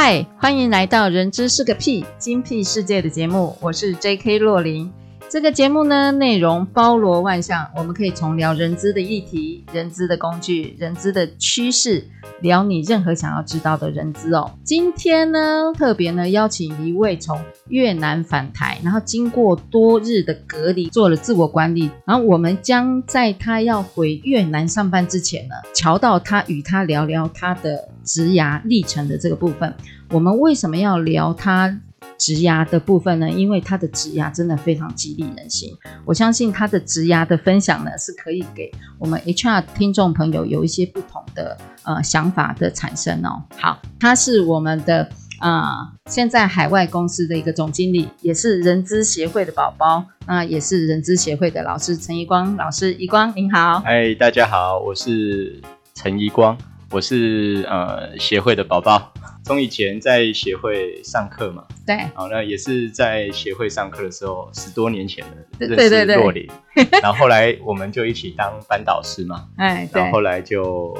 嗨，欢迎来到《人之是个屁精辟世界》的节目，我是 J.K. 洛琳。这个节目呢，内容包罗万象，我们可以从聊人资的议题、人资的工具、人资的趋势，聊你任何想要知道的人资哦。今天呢，特别呢邀请一位从越南返台，然后经过多日的隔离，做了自我管理，然后我们将在他要回越南上班之前呢，乔到他与他聊聊他的职涯历程的这个部分。我们为什么要聊他？植牙的部分呢，因为他的植牙真的非常激励人心，我相信他的植牙的分享呢，是可以给我们 HR 听众朋友有一些不同的呃想法的产生哦。好，他是我们的啊、现在海外公司的一个总经理，也是人资协会的宝宝，那、也是人资协会的老师陈宜光老师，宜光您好，嗨，大家好，我是陈宜光，我是呃协会的宝宝。从以前在协会上课嘛，对，好，那也是在协会上课的时候，十多年前的认识若琳，然后后来我们就一起当班导师嘛，哎，然后后来就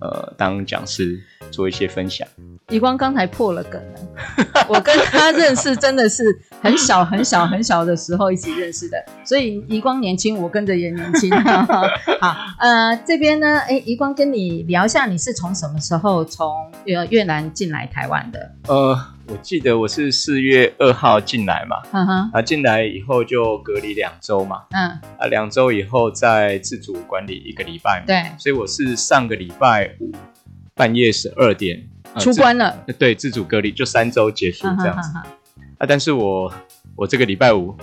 呃当讲师做一些分享。李光刚才破了梗了，我跟他认识真的是很小很小很小的时候一起认识的，所以宜光年轻，我跟着也年轻。好，呃，这边呢，哎，宜光跟你聊一下，你是从什么时候从越越南进来台湾的？呃，我记得我是四月二号进来嘛，嗯哼，啊，进来以后就隔离两周嘛，嗯，啊，两周以后再自主管理一个礼拜嘛，对，所以我是上个礼拜五半夜十二点。出关了，对，自主隔离就三周结束这样子，啊，但是我我这个礼拜五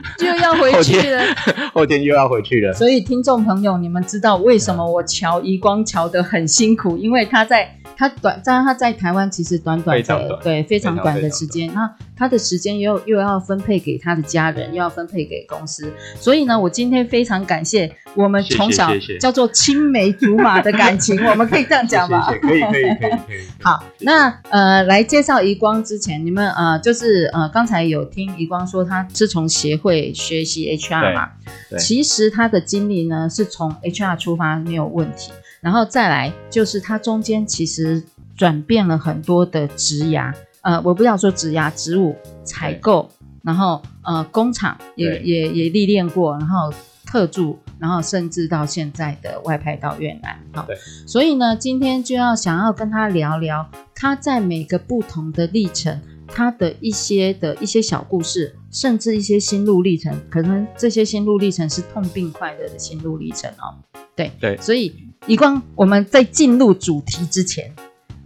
就要回去了，后天，后天又要回去了，所以听众朋友，你们知道为什么我乔宜光乔得很辛苦，因为他在。他短，当然他在台湾其实短短的，短对，非常短的时间。那他的时间又又要分配给他的家人，又要分配给公司。所以呢，我今天非常感谢我们从小叫做青梅竹马的感情，我们可以这样讲吧？可以可以可以可以。好，那呃，来介绍宜光之前，你们呃，就是呃，刚才有听宜光说他是从协会学习 HR 嘛？其实他的经历呢，是从 HR 出发没有问题。然后再来就是他中间其实转变了很多的职涯，呃，我不要说职涯，职务采购，然后呃工厂也也也历练过，然后特助，然后甚至到现在的外派到越南，好，所以呢，今天就要想要跟他聊聊他在每个不同的历程，他的一些的一些小故事，甚至一些心路历程，可能这些心路历程是痛并快乐的心路历程哦，对对，所以。一光，我们在进入主题之前，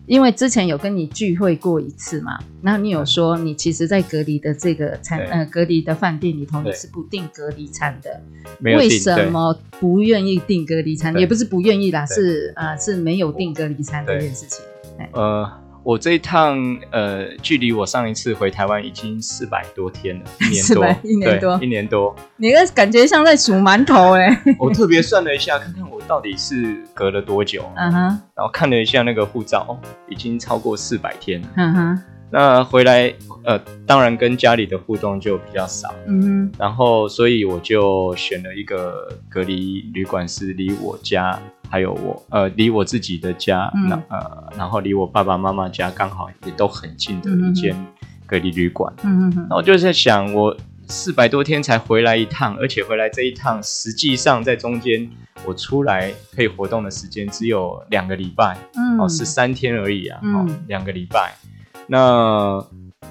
因为之前有跟你聚会过一次嘛，然后你有说你其实，在隔离的这个餐，呃，隔离的饭店里头，你是不订隔离餐的，为什么不愿意订隔离餐？也不是不愿意啦，是呃是没有订隔离餐这件事情，呃。我这一趟，呃，距离我上一次回台湾已经四百多天了，一年多，一年多，一年多。你的感觉像在数馒头哎！我特别算了一下，看看我到底是隔了多久。嗯哼。然后看了一下那个护照，已经超过四百天了。嗯哼。那回来，呃，当然跟家里的互动就比较少。嗯哼。然后，所以我就选了一个隔离旅馆，是离我家。还有我，呃，离我自己的家，那、嗯、呃，然后离我爸爸妈妈家刚好也都很近的一间隔离旅馆。嗯嗯嗯。那我就在想，我四百多天才回来一趟，而且回来这一趟，实际上在中间我出来可以活动的时间只有两个礼拜，嗯，哦，是三天而已啊，嗯，两个礼拜。那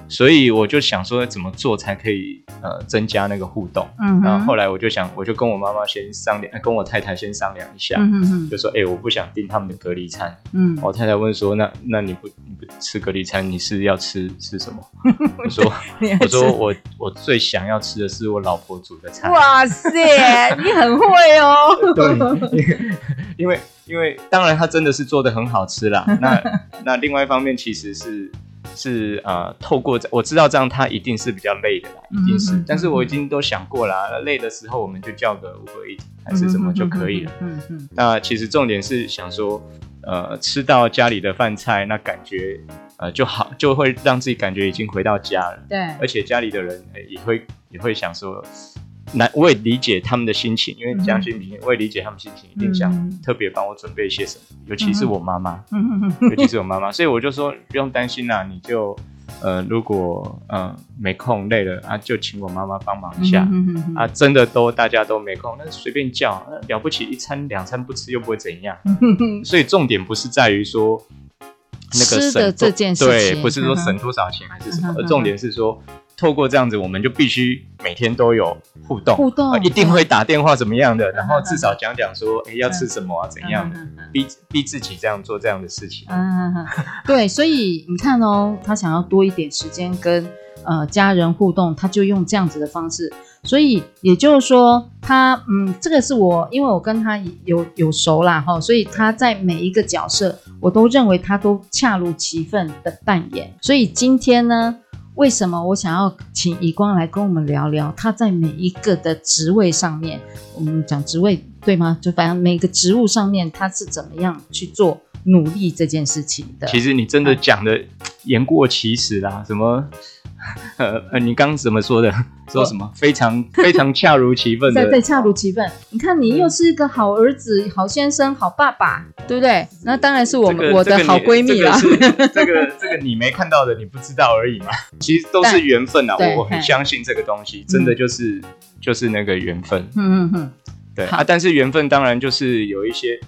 所以我就想说，怎么做才可以呃增加那个互动？嗯，然后后来我就想，我就跟我妈妈先商量，跟我太太先商量一下，嗯嗯就说，哎、欸，我不想订他们的隔离餐。嗯，我太太问说，那那你不你不吃隔离餐，你是要吃吃什么？我说我说我我最想要吃的是我老婆煮的菜。哇塞，你很会哦。对，因为因为当然她真的是做的很好吃啦。那那另外一方面其实是。是呃，透过这我知道这样他一定是比较累的啦，一定是。嗯、但是我已经都想过啦，嗯、累的时候我们就叫个 Uber Eats 还是什么就可以了。嗯嗯。嗯嗯那其实重点是想说，呃，吃到家里的饭菜，那感觉呃就好，就会让自己感觉已经回到家了。对。而且家里的人也会也会想说。那我也理解他们的心情，因为将心比心，我也理解他们心情，一定想特别帮我准备一些什么，尤其是我妈妈，尤其是我妈妈，所以我就说不用担心啦，你就呃，如果呃没空累了啊，就请我妈妈帮忙一下。啊，真的都大家都没空，那随便叫，了不起一餐两餐不吃又不会怎样，所以重点不是在于说那个省的这件事情，对，不是说省多少钱还是什么，而重点是说。透过这样子，我们就必须每天都有互动，互动、呃、一定会打电话怎么样的，然后至少讲讲说，哎，要吃什么啊，怎样的，逼逼自己这样做这样的事情。嗯，对，所以你看哦，他想要多一点时间跟呃家人互动，他就用这样子的方式。所以也就是说，他嗯，这个是我因为我跟他有有熟啦哈，所以他在每一个角色，我都认为他都恰如其分的扮演。所以今天呢。为什么我想要请以光来跟我们聊聊他在每一个的职位上面，我们讲职位对吗？就反正每个职务上面他是怎么样去做努力这件事情的。其实你真的讲的 言过其实啦，什么？呃，你刚怎么说的？说什么？非常非常恰如其分的。对对，恰如其分。你看，你又是一个好儿子、好先生、好爸爸，对不对？那当然是我们我的好闺蜜啦。这个这个你没看到的，你不知道而已嘛。其实都是缘分啊，我我很相信这个东西，真的就是就是那个缘分。嗯嗯嗯。对啊，但是缘分当然就是有一些。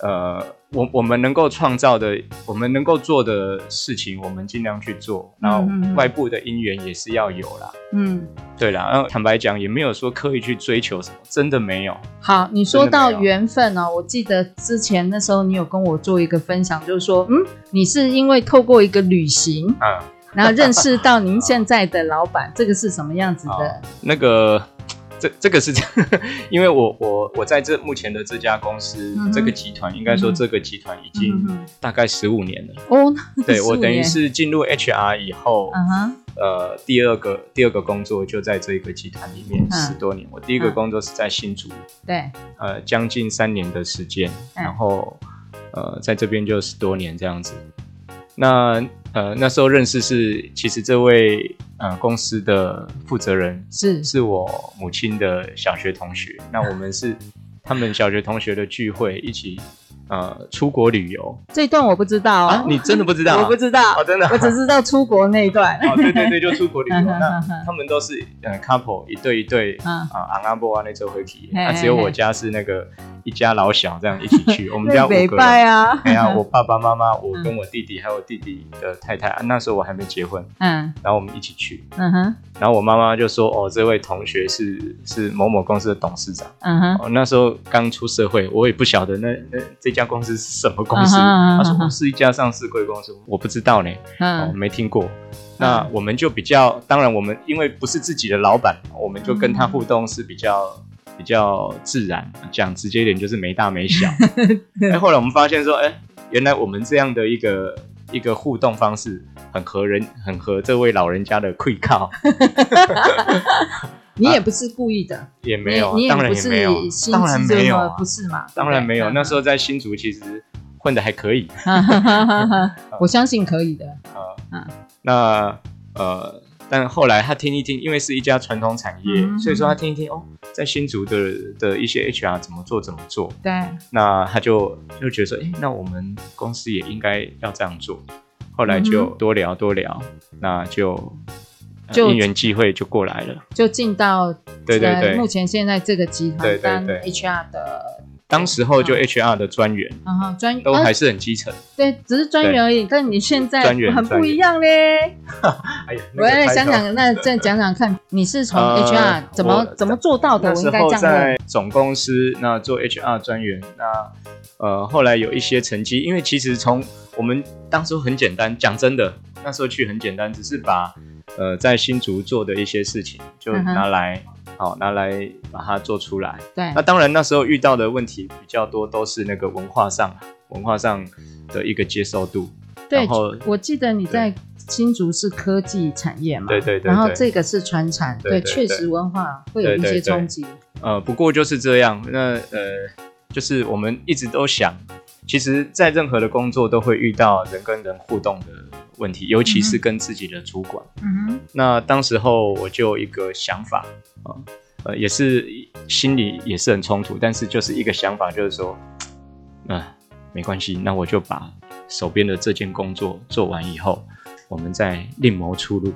呃，我我们能够创造的，我们能够做的事情，我们尽量去做。然后外部的因缘也是要有啦。嗯，对啦。然后坦白讲，也没有说刻意去追求什么，真的没有。好，你说到缘分哦，我记得之前那时候你有跟我做一个分享，就是说，嗯，你是因为透过一个旅行，啊，然后认识到您现在的老板，这个是什么样子的？那个。这这个是这样，因为我我我在这目前的这家公司，嗯、这个集团，应该说这个集团已经大概十五年了。哦、嗯，对我等于是进入 HR 以后，呃，第二个第二个工作就在这个集团里面十多年。嗯、我第一个工作是在新竹，对，呃，将近三年的时间，嗯、然后呃，在这边就十多年这样子。那呃那时候认识是，其实这位呃公司的负责人是是我母亲的小学同学，那我们是他们小学同学的聚会一起。呃，出国旅游这一段我不知道啊，你真的不知道？我不知道，哦，真的，我只知道出国那一段。哦，对对对，就出国旅游。那他们都是呃 couple 一对一对啊，昂阿波啊那周会体验。那只有我家是那个一家老小这样一起去。我们家五个人啊，哎呀，我爸爸妈妈，我跟我弟弟还有弟弟的太太。那时候我还没结婚，嗯，然后我们一起去，嗯哼。然后我妈妈就说：“哦，这位同学是是某某公司的董事长。”嗯哼。那时候刚出社会，我也不晓得那那这。家公司是什么公司？他说是一家上市贵公司，我不知道呢，哦，没听过。那我们就比较，当然我们因为不是自己的老板，我们就跟他互动是比较比较自然，讲直接一点就是没大没小。哎，后来我们发现说，哎，原来我们这样的一个一个互动方式很合人，很合这位老人家的胃口。你也不是故意的，也没有，当然也没有，当然没有，不是嘛？当然没有。那时候在新竹其实混的还可以，我相信可以的。啊，那呃，但后来他听一听，因为是一家传统产业，所以说他听一听哦，在新竹的的一些 HR 怎么做怎么做，对，那他就就觉得说，哎，那我们公司也应该要这样做。后来就多聊多聊，那就。就因缘际会就过来了，就进到对对对，目前现在这个集团当 HR 的，当时候就 HR 的专员，啊哈，专员都还是很基层，对，只是专员而已。但你现在很不一样嘞，哎呀，我来想想，那再讲讲看，你是从 HR 怎么怎么做到的？我应该这样总公司那做 HR 专员，那呃后来有一些成绩，因为其实从我们当时很简单，讲真的，那时候去很简单，只是把呃在新竹做的一些事情就拿来。好，拿来把它做出来。对，那当然那时候遇到的问题比较多，都是那个文化上，文化上的一个接受度。对，然后我记得你在新竹是科技产业嘛？对对对。然后这个是传产，对，确实文化会有一些冲击。呃，不过就是这样。那呃，就是我们一直都想，其实，在任何的工作都会遇到人跟人互动的问题，尤其是跟自己的主管。嗯哼。那当时候我就一个想法啊，呃，也是心里也是很冲突，但是就是一个想法，就是说，嗯、呃，没关系，那我就把手边的这件工作做完以后，我们再另谋出路。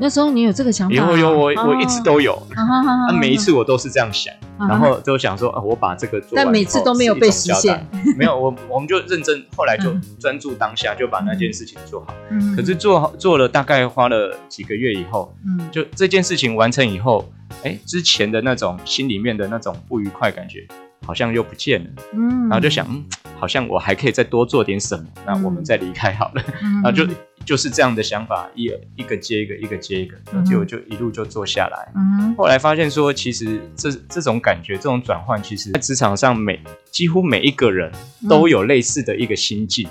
那时候你有这个想法？有有，我我一直都有。那每一次我都是这样想，然后就想说，啊，我把这个做完，但每次都没有被实现。没有，我我们就认真，后来就专注当下，就把那件事情做好。可是做好做了大概花了几个月以后，就这件事情完成以后，哎，之前的那种心里面的那种不愉快感觉好像又不见了。嗯，然后就想，嗯，好像我还可以再多做点什么，那我们再离开好了。然后就。就是这样的想法，一一个接一个，一个接一个，结果就一路就做下来。嗯，后来发现说，其实这这种感觉，这种转换，其实在职场上每几乎每一个人都有类似的一个心境，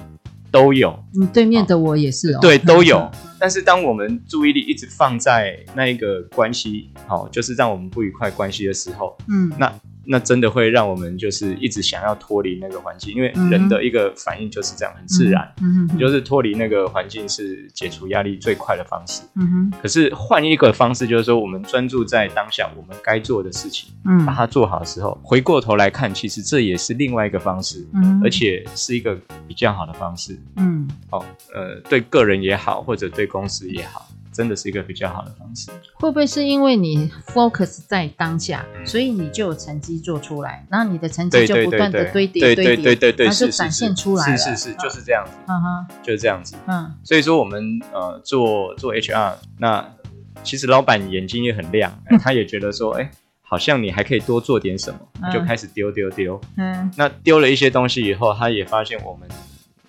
都有。嗯，对面的我也是哦。对，都有。但是当我们注意力一直放在那一个关系，好，就是让我们不愉快关系的时候，嗯，那。那真的会让我们就是一直想要脱离那个环境，因为人的一个反应就是这样，很自然，就是脱离那个环境是解除压力最快的方式，嗯哼。可是换一个方式，就是说我们专注在当下我们该做的事情，嗯，把它做好的时候，回过头来看，其实这也是另外一个方式，嗯，而且是一个比较好的方式，嗯，哦，呃，对个人也好，或者对公司也好。真的是一个比较好的方式。会不会是因为你 focus 在当下，嗯、所以你就有成绩做出来，然后你的成绩就不断的堆叠堆叠，对对对对，然后就展现出来了。是是是，就是这样子。嗯哼，就是这样子。嗯，所以说我们呃做做 HR，那其实老板眼睛也很亮，他也觉得说，哎，好像你还可以多做点什么，就开始丢丢丢。嗯，那丢了一些东西以后，他也发现我们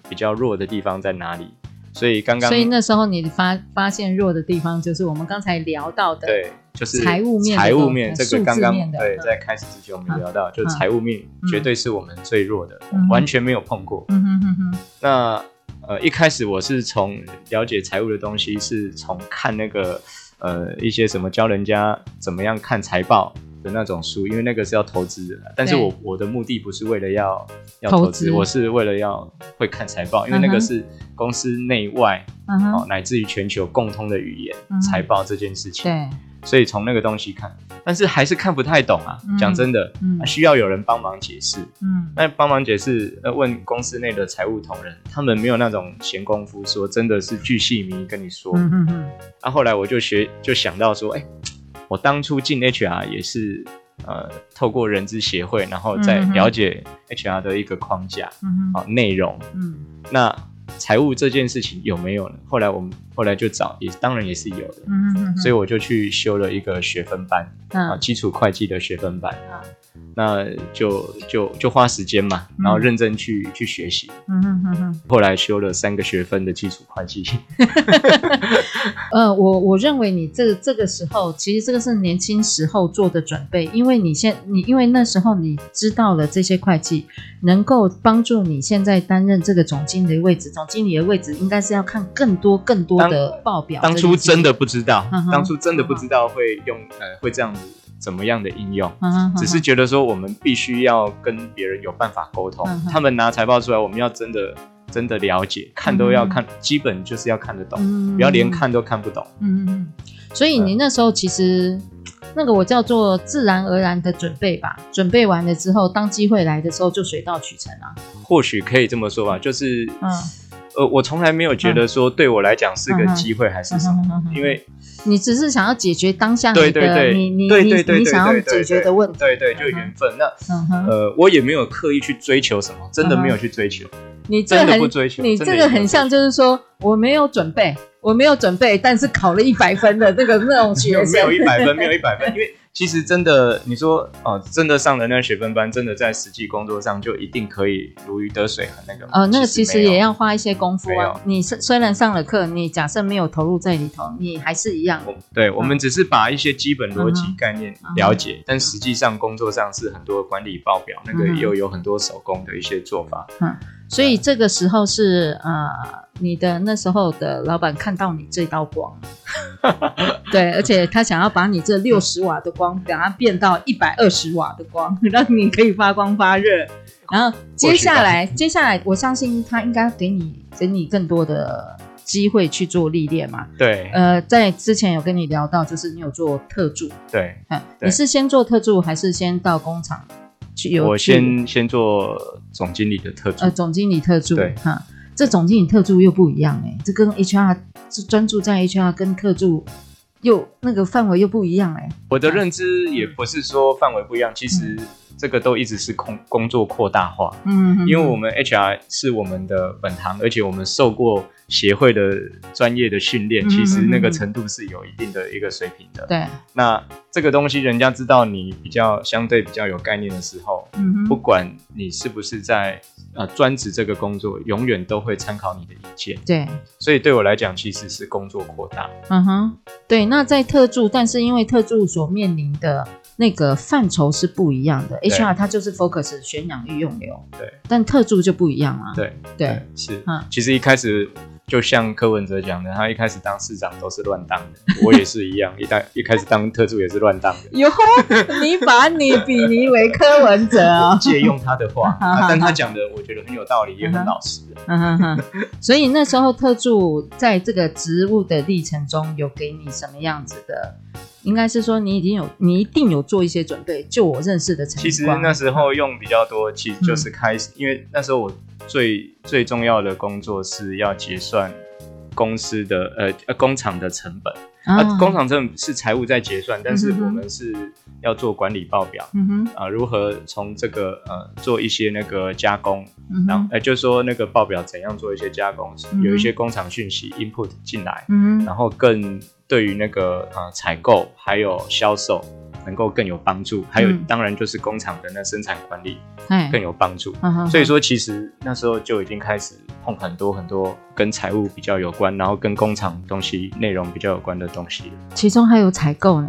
比较弱的地方在哪里。所以刚刚，所以那时候你发发现弱的地方，就是我们刚才聊到的，对，就是财务面，财务面这个刚刚对，在开始之前我们聊到，就财务面绝对是我们最弱的，完全没有碰过。嗯哼哼哼。那呃，一开始我是从了解财务的东西，是从看那个呃一些什么教人家怎么样看财报的那种书，因为那个是要投资的，但是我我的目的不是为了要要投资，我是为了要会看财报，因为那个是。公司内外，哦、uh. 乃至于全球共通的语言，财报、uh. 这件事情，对，所以从那个东西看，但是还是看不太懂啊。讲、嗯、真的，嗯、需要有人帮忙解释。嗯，那帮忙解释，呃，问公司内的财务同仁，他们没有那种闲工夫说，真的是巨细靡遗跟你说。嗯嗯嗯。那、啊、后来我就学，就想到说，哎、欸，我当初进 HR 也是，呃，透过人资协会，然后再了解 HR 的一个框架，嗯好内容，嗯，那。财务这件事情有没有呢？后来我们后来就找，也当然也是有的，嗯哼哼，所以我就去修了一个学分班，啊，基础会计的学分班，啊。那就就就花时间嘛，然后认真去、嗯、去学习。嗯哼哼哼。后来修了三个学分的基础会计。呃，我我认为你这个、这个时候，其实这个是年轻时候做的准备，因为你现你因为那时候你知道了这些会计能够帮助你现在担任这个总经理的位置。总经理的位置应该是要看更多更多的报表。当初真的不知道，嗯、当初真的不知道会用呃会这样子。怎么样的应用？只是觉得说我们必须要跟别人有办法沟通。他们拿财报出来，我们要真的真的了解，看都要看，基本就是要看得懂，不要连看都看不懂。嗯嗯。所以你那时候其实那个我叫做自然而然的准备吧，准备完了之后，当机会来的时候就水到渠成啊。或许可以这么说吧，就是嗯。呃，我从来没有觉得说对我来讲是个机会还是什么，因为你只是想要解决当下你的你你你你想要解决的问题，对对，就缘分。那呃，我也没有刻意去追求什么，真的没有去追求。你这很你这个很像，就是说我没有准备，我没有准备，但是考了一百分的这个那种学生，没有一百分，没有一百分，因为。其实真的，你说哦，真的上了那个学分班，真的在实际工作上就一定可以如鱼得水很那个？呃，那个其实也要花一些功夫啊。你虽然上了课，你假设没有投入在里头，你还是一样。对，我们只是把一些基本逻辑概念了解，嗯、但实际上工作上是很多管理报表，那个又有很多手工的一些做法。嗯，所以这个时候是呃，你的那时候的老板看到你这道光。对，而且他想要把你这六十瓦的光，给它变到一百二十瓦的光，让你可以发光发热。然后接下来，接下来，我相信他应该给你给你更多的机会去做历练嘛。对，呃，在之前有跟你聊到，就是你有做特助。对，嗯，你是先做特助，还是先到工厂去？有我先先做总经理的特助。呃，总经理特助。对，哈，这总经理特助又不一样哎，这跟 HR。是专注在 HR 跟特助，又那个范围又不一样哎。我的认知也不是说范围不一样，其实这个都一直是工工作扩大化。嗯，因为我们 HR 是我们的本行，而且我们受过协会的专业的训练，其实那个程度是有一定的一个水平的。对，那这个东西人家知道你比较相对比较有概念的时候，嗯，不管你是不是在。呃，专职这个工作永远都会参考你的意见。对，所以对我来讲，其实是工作扩大。嗯哼，对。那在特助，但是因为特助所面临的那个范畴是不一样的，HR 它就是 focus 选养育用流。对，但特助就不一样啊。对对，对，是。嗯，其实一开始。就像柯文哲讲的，他一开始当市长都是乱当的，我也是一样，一 当一开始当特助也是乱当的。哟，你把你比拟为柯文哲啊？借用他的话，但他讲的我觉得很有道理，也很老实。所以那时候特助在这个职务的历程中有给你什么样子的？应该是说你已经有，你一定有做一些准备。就我认识的陈，其实那时候用比较多，其实就是开始，因为那时候我。最最重要的工作是要结算公司的呃呃工厂的成本啊，啊，工厂成本是财务在结算，但是我们是要做管理报表，嗯哼，啊，如何从这个呃做一些那个加工，嗯、然后呃就是说那个报表怎样做一些加工，嗯、有一些工厂讯息 input 进来，嗯，然后更对于那个呃采购还有销售。能够更有帮助，还有当然就是工厂的那生产管理，更有帮助。嗯、所以说，其实那时候就已经开始碰很多很多跟财务比较有关，然后跟工厂东西内容比较有关的东西。其中还有采购呢？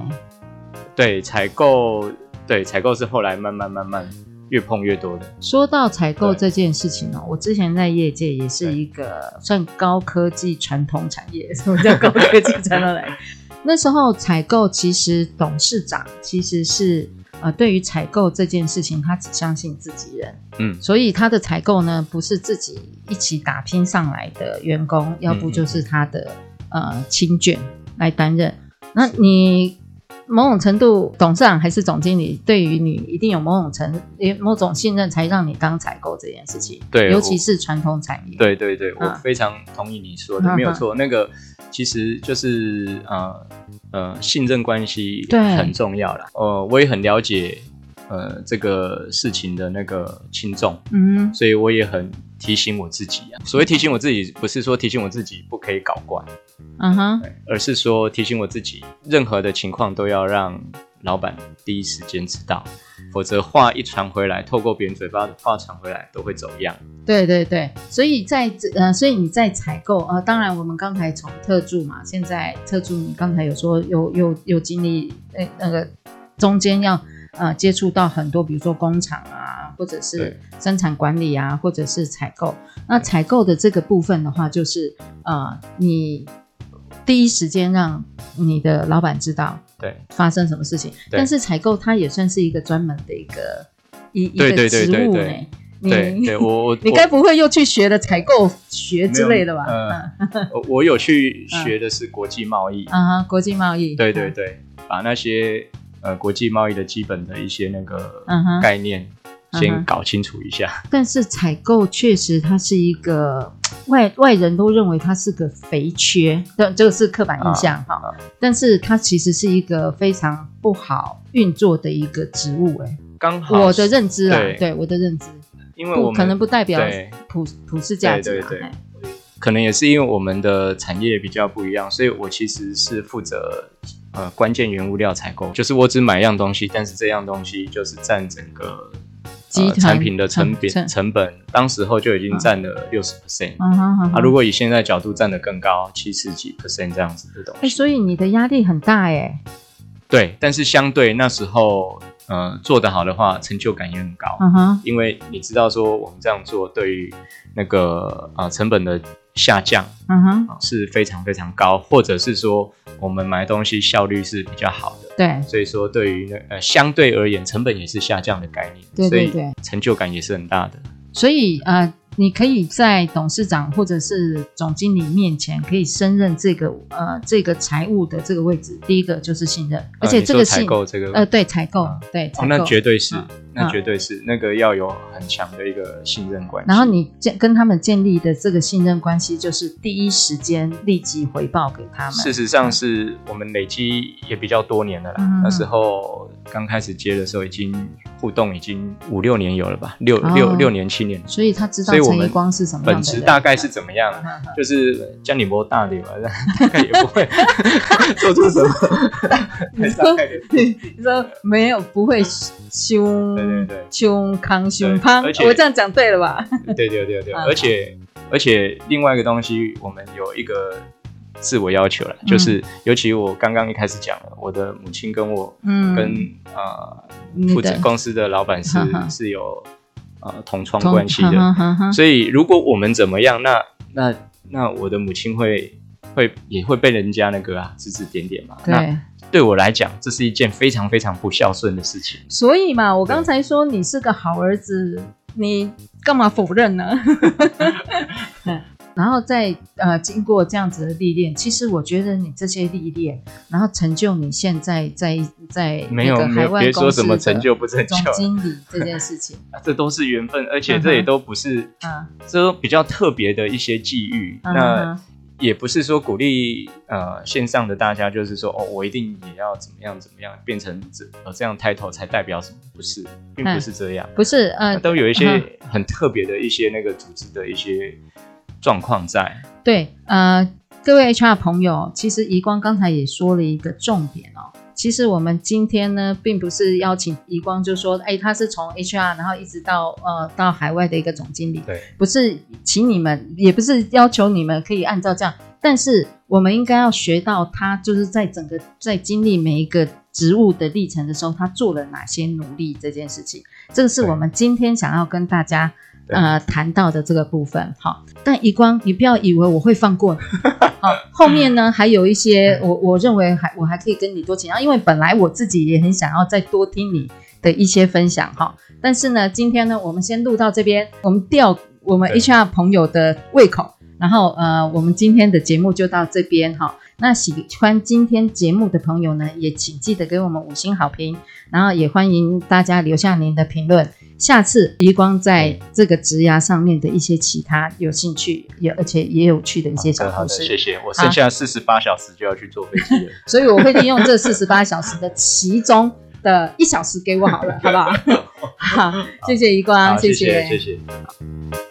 对，采购，对，采购是后来慢慢慢慢越碰越多的。说到采购这件事情哦，我之前在业界也是一个算高科技传统产业。什么叫高科技传统产业？那时候采购其实董事长其实是呃，对于采购这件事情，他只相信自己人，嗯，所以他的采购呢，不是自己一起打拼上来的员工，要不就是他的呃亲眷来担任。那你某种程度董事长还是总经理，对于你一定有某种程某种信任，才让你当采购这件事情。对，尤其是传统产业。对对对，我非常同意你说的，没有错，那个。其实就是呃呃信任关系很重要啦。呃，我也很了解呃这个事情的那个轻重，嗯，所以我也很提醒我自己啊。所谓提醒我自己，不是说提醒我自己不可以搞怪，嗯哼，而是说提醒我自己，任何的情况都要让老板第一时间知道。否则话一传回来，透过别人嘴巴的话传回来，都会走样。对对对，所以在这呃，所以你在采购呃，当然我们刚才从特助嘛，现在特助你刚才有说有有有经历那那个中间要呃接触到很多，比如说工厂啊，或者是生产管理啊，或者是采购。那采购的这个部分的话，就是呃你。第一时间让你的老板知道，对，发生什么事情。但是采购它也算是一个专门的一个一一个职务呢。对对，我 我你该不会又去学了采购学之类的吧？呃，我有去学的是国际贸易啊，国际贸易。对对对，把那些呃国际贸易的基本的一些那个概念。先搞清楚一下，嗯、但是采购确实它是一个 外外人都认为它是个肥缺，但这个是刻板印象哈。但是它其实是一个非常不好运作的一个职务，哎，刚好我的认知啊，对，对我的认知。因为我们可能不代表普普世价值。对对对，可能也是因为我们的产业比较不一样，所以我其实是负责呃关键原物料采购，就是我只买一样东西，但是这样东西就是占整个。呃、产品的成本成，成本，当时候就已经占了六十 percent，啊，如果以现在角度占得更高，七十几 percent 这样子的东西，欸、所以你的压力很大耶。对，但是相对那时候，呃，做得好的话，成就感也很高，嗯哼，因为你知道说我们这样做对于那个啊、呃、成本的。下降，嗯哼，是非常非常高，或者是说我们买东西效率是比较好的，对，所以说对于那呃相对而言成本也是下降的概念，对对对，所以成就感也是很大的，所以呃。你可以在董事长或者是总经理面前可以升任这个呃这个财务的这个位置。第一个就是信任，而且这个采购这个呃对采购对采购，那绝对是那绝对是那个要有很强的一个信任关系。然后你建跟他们建立的这个信任关系，就是第一时间立即回报给他们。事实上是我们累积也比较多年了啦，那时候刚开始接的时候已经互动已经五六年有了吧，六六六年七年，所以他知道。陈一光是什么本质大概是怎么样？就是将你摸大点嘛，大概也不会 做出什么。你说，你说没有不会凶，对对对，胸康胸胖，我这样讲对了吧？对对对对，而且而且另外一个东西，我们有一个自我要求了，就是尤其我刚刚一开始讲了，我的母亲跟我，嗯，跟啊负责公司的老板是是有。呃，同窗关系的，所以如果我们怎么样，那那那我的母亲会会也会被人家那个啊指指点点嘛。对，那对我来讲，这是一件非常非常不孝顺的事情。所以嘛，我刚才说你是个好儿子，你干嘛否认呢？然后再呃，经过这样子的历练，其实我觉得你这些历练，然后成就你现在在在那个海外公司的总经理这件事情，这都是缘分，而且这也都不是啊，这都比较特别的一些际遇。那也不是说鼓励呃线上的大家，就是说哦，我一定也要怎么样怎么样，变成这呃这样 title 才代表什么？不是，并不是这样，不是呃，都有一些很特别的一些那个组织的一些。状况在对，呃，各位 HR 朋友，其实宜光刚才也说了一个重点哦。其实我们今天呢，并不是邀请宜光，就说，哎，他是从 HR 然后一直到呃到海外的一个总经理，对，不是请你们，也不是要求你们可以按照这样，但是我们应该要学到他就是在整个在经历每一个职务的历程的时候，他做了哪些努力这件事情，这个是我们今天想要跟大家。呃，谈到的这个部分，好，但以光，你不要以为我会放过你，好，后面呢还有一些，我我认为还我还可以跟你多请教，因为本来我自己也很想要再多听你的一些分享，哈，但是呢，今天呢，我们先录到这边，我们吊我们 HR 朋友的胃口，然后呃，我们今天的节目就到这边，哈。那喜欢今天节目的朋友呢，也请记得给我们五星好评，然后也欢迎大家留下您的评论。下次余光在这个职涯上面的一些其他有兴趣也而且也有趣的一些小故事。谢谢，我剩下四十八小时就要去坐飞机了，所以我会利用这四十八小时的其中的一小时给我好了，好不好？好，谢谢余光，谢谢，谢谢。谢谢